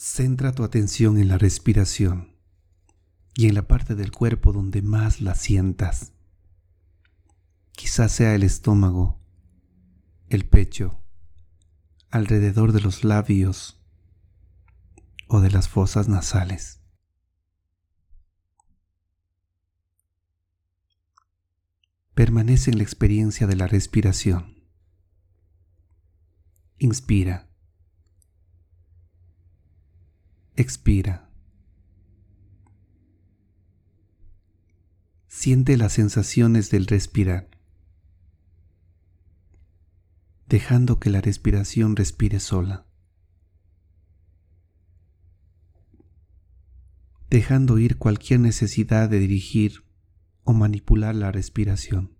Centra tu atención en la respiración y en la parte del cuerpo donde más la sientas. Quizás sea el estómago, el pecho, alrededor de los labios o de las fosas nasales. Permanece en la experiencia de la respiración. Inspira. Expira. Siente las sensaciones del respirar, dejando que la respiración respire sola, dejando ir cualquier necesidad de dirigir o manipular la respiración.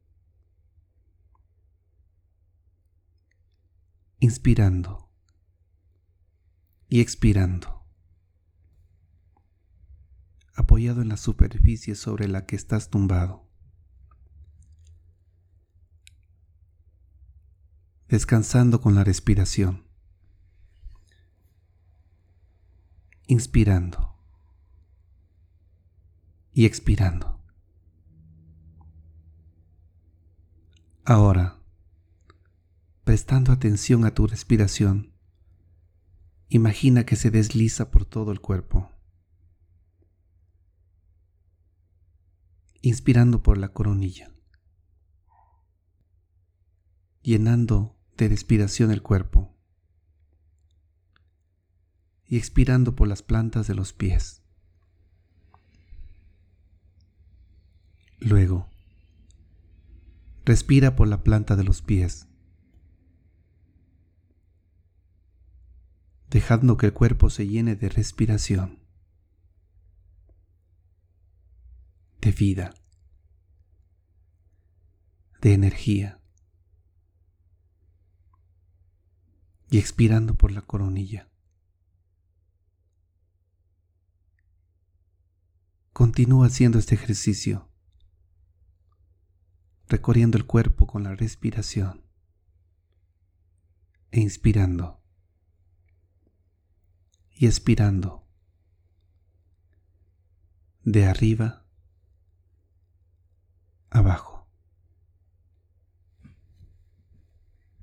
Inspirando y expirando apoyado en la superficie sobre la que estás tumbado. Descansando con la respiración. Inspirando y expirando. Ahora, prestando atención a tu respiración, imagina que se desliza por todo el cuerpo. Inspirando por la coronilla, llenando de respiración el cuerpo y expirando por las plantas de los pies. Luego, respira por la planta de los pies, dejando que el cuerpo se llene de respiración. De vida, de energía. Y expirando por la coronilla. Continúa haciendo este ejercicio, recorriendo el cuerpo con la respiración e inspirando y expirando de arriba.